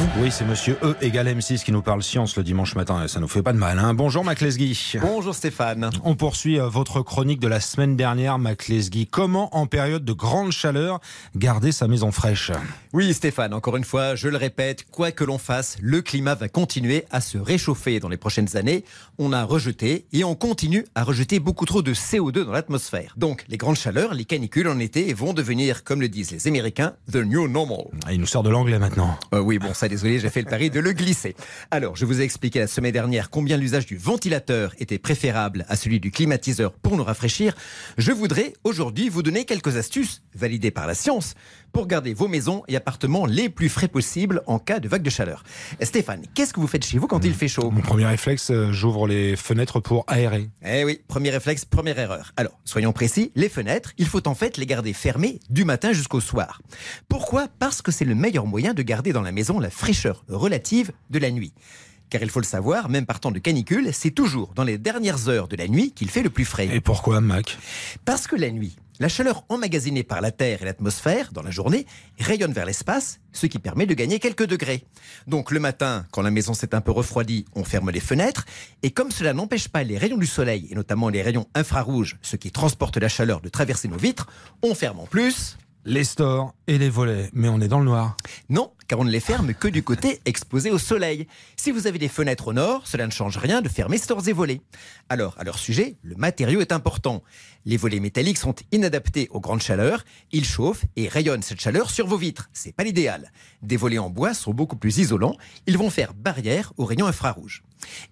vous. Oui, c'est monsieur E égale M6 qui nous parle science le dimanche matin. Ça nous fait pas de mal. Hein. Bonjour, Mac Lesguy. Bonjour Stéphane. On poursuit euh, votre chronique de la semaine dernière, Mac Lesguy. Comment, en période de grande chaleur, garder sa maison fraîche? Oui Stéphane, encore une fois, je le répète, quoi que l'on fasse, le climat va continuer à se réchauffer dans les prochaines années. On a rejeté et on continue à rejeter beaucoup trop de CO2 dans l'atmosphère. Donc les grandes chaleurs, les canicules en été vont devenir, comme le disent les Américains, the new normal. Ah, Il nous sort de l'anglais maintenant. Euh, oui, bon, ça, désolé, j'ai fait le pari de le glisser. Alors, je vous ai expliqué la semaine dernière combien l'usage du ventilateur était préférable à celui du climatiseur pour nous rafraîchir. Je voudrais aujourd'hui vous donner quelques astuces, validées par la science, pour garder vos maisons et appartements les plus frais possibles en cas de vague de chaleur. Stéphane, qu'est-ce que vous faites chez vous quand il fait chaud? Mon premier réflexe, euh, j'ouvre les fenêtres pour aérer. Eh oui, premier réflexe, première erreur. Alors, soyons précis, les fenêtres, il faut en fait les garder fermées du matin jusqu'au soir. Pourquoi? Parce que c'est le meilleur moyen de garder dans la maison la fraîcheur relative de la nuit. Car il faut le savoir, même par temps de canicule, c'est toujours dans les dernières heures de la nuit qu'il fait le plus frais. Et pourquoi, Mac? Parce que la nuit, la chaleur emmagasinée par la Terre et l'atmosphère dans la journée rayonne vers l'espace, ce qui permet de gagner quelques degrés. Donc le matin, quand la maison s'est un peu refroidie, on ferme les fenêtres, et comme cela n'empêche pas les rayons du soleil, et notamment les rayons infrarouges, ceux qui transportent la chaleur, de traverser nos vitres, on ferme en plus... Les stores et les volets. Mais on est dans le noir. Non, car on ne les ferme que du côté exposé au soleil. Si vous avez des fenêtres au nord, cela ne change rien de fermer stores et volets. Alors, à leur sujet, le matériau est important. Les volets métalliques sont inadaptés aux grandes chaleurs, ils chauffent et rayonnent cette chaleur sur vos vitres. C'est pas l'idéal. Des volets en bois sont beaucoup plus isolants, ils vont faire barrière aux rayons infrarouges.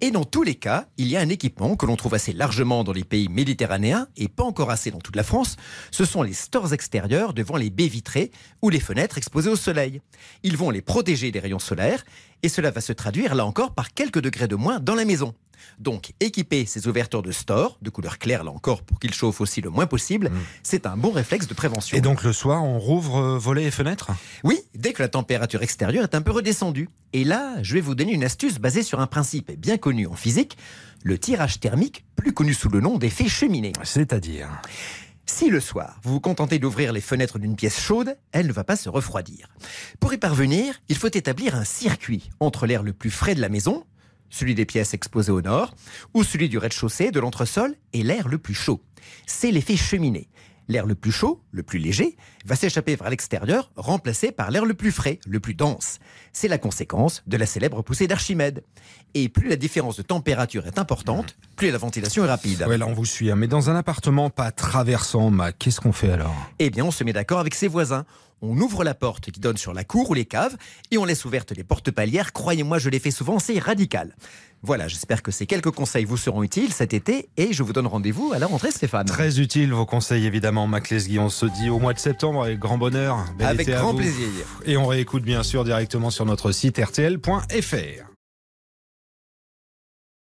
Et dans tous les cas, il y a un équipement que l'on trouve assez largement dans les pays méditerranéens et pas encore assez dans toute la France. Ce sont les stores extérieurs devant les baies vitrées ou les fenêtres exposées au soleil. Ils vont les protéger des rayons solaires et cela va se traduire là encore par quelques degrés de moins dans la maison. Donc, équiper ces ouvertures de store, de couleur claire là encore, pour qu'ils chauffent aussi le moins possible, c'est un bon réflexe de prévention. Et donc le soir, on rouvre euh, volets et fenêtres? Oui, dès que la température extérieure est un peu redescendue. Et là, je vais vous donner une astuce basée sur un principe bien connu en physique, le tirage thermique, plus connu sous le nom d'effet cheminée. C'est-à-dire? Si le soir, vous vous contentez d'ouvrir les fenêtres d'une pièce chaude, elle ne va pas se refroidir. Pour y parvenir, il faut établir un circuit entre l'air le plus frais de la maison, celui des pièces exposées au nord, ou celui du rez-de-chaussée, de l'entresol, et l'air le plus chaud. C'est l'effet cheminée. L'air le plus chaud, le plus léger, va s'échapper vers l'extérieur, remplacé par l'air le plus frais, le plus dense. C'est la conséquence de la célèbre poussée d'Archimède. Et plus la différence de température est importante, plus la ventilation est rapide. Ouais, là on vous suit. hein. Mais dans un appartement pas traversant, qu'est-ce qu'on fait alors? Eh bien, on se met d'accord avec ses voisins. On ouvre la porte qui donne sur la cour ou les caves et on laisse ouvertes les portes palières. Croyez-moi, je l'ai fait souvent, c'est radical. Voilà, j'espère que ces quelques conseils vous seront utiles cet été et je vous donne rendez-vous à la rentrée, Stéphane. Très utile vos conseils évidemment, Mac Lesguy. On se dit au mois de septembre avec grand bonheur. Bel Avec grand plaisir. Et on réécoute bien sûr directement sur notre site rtl.fr.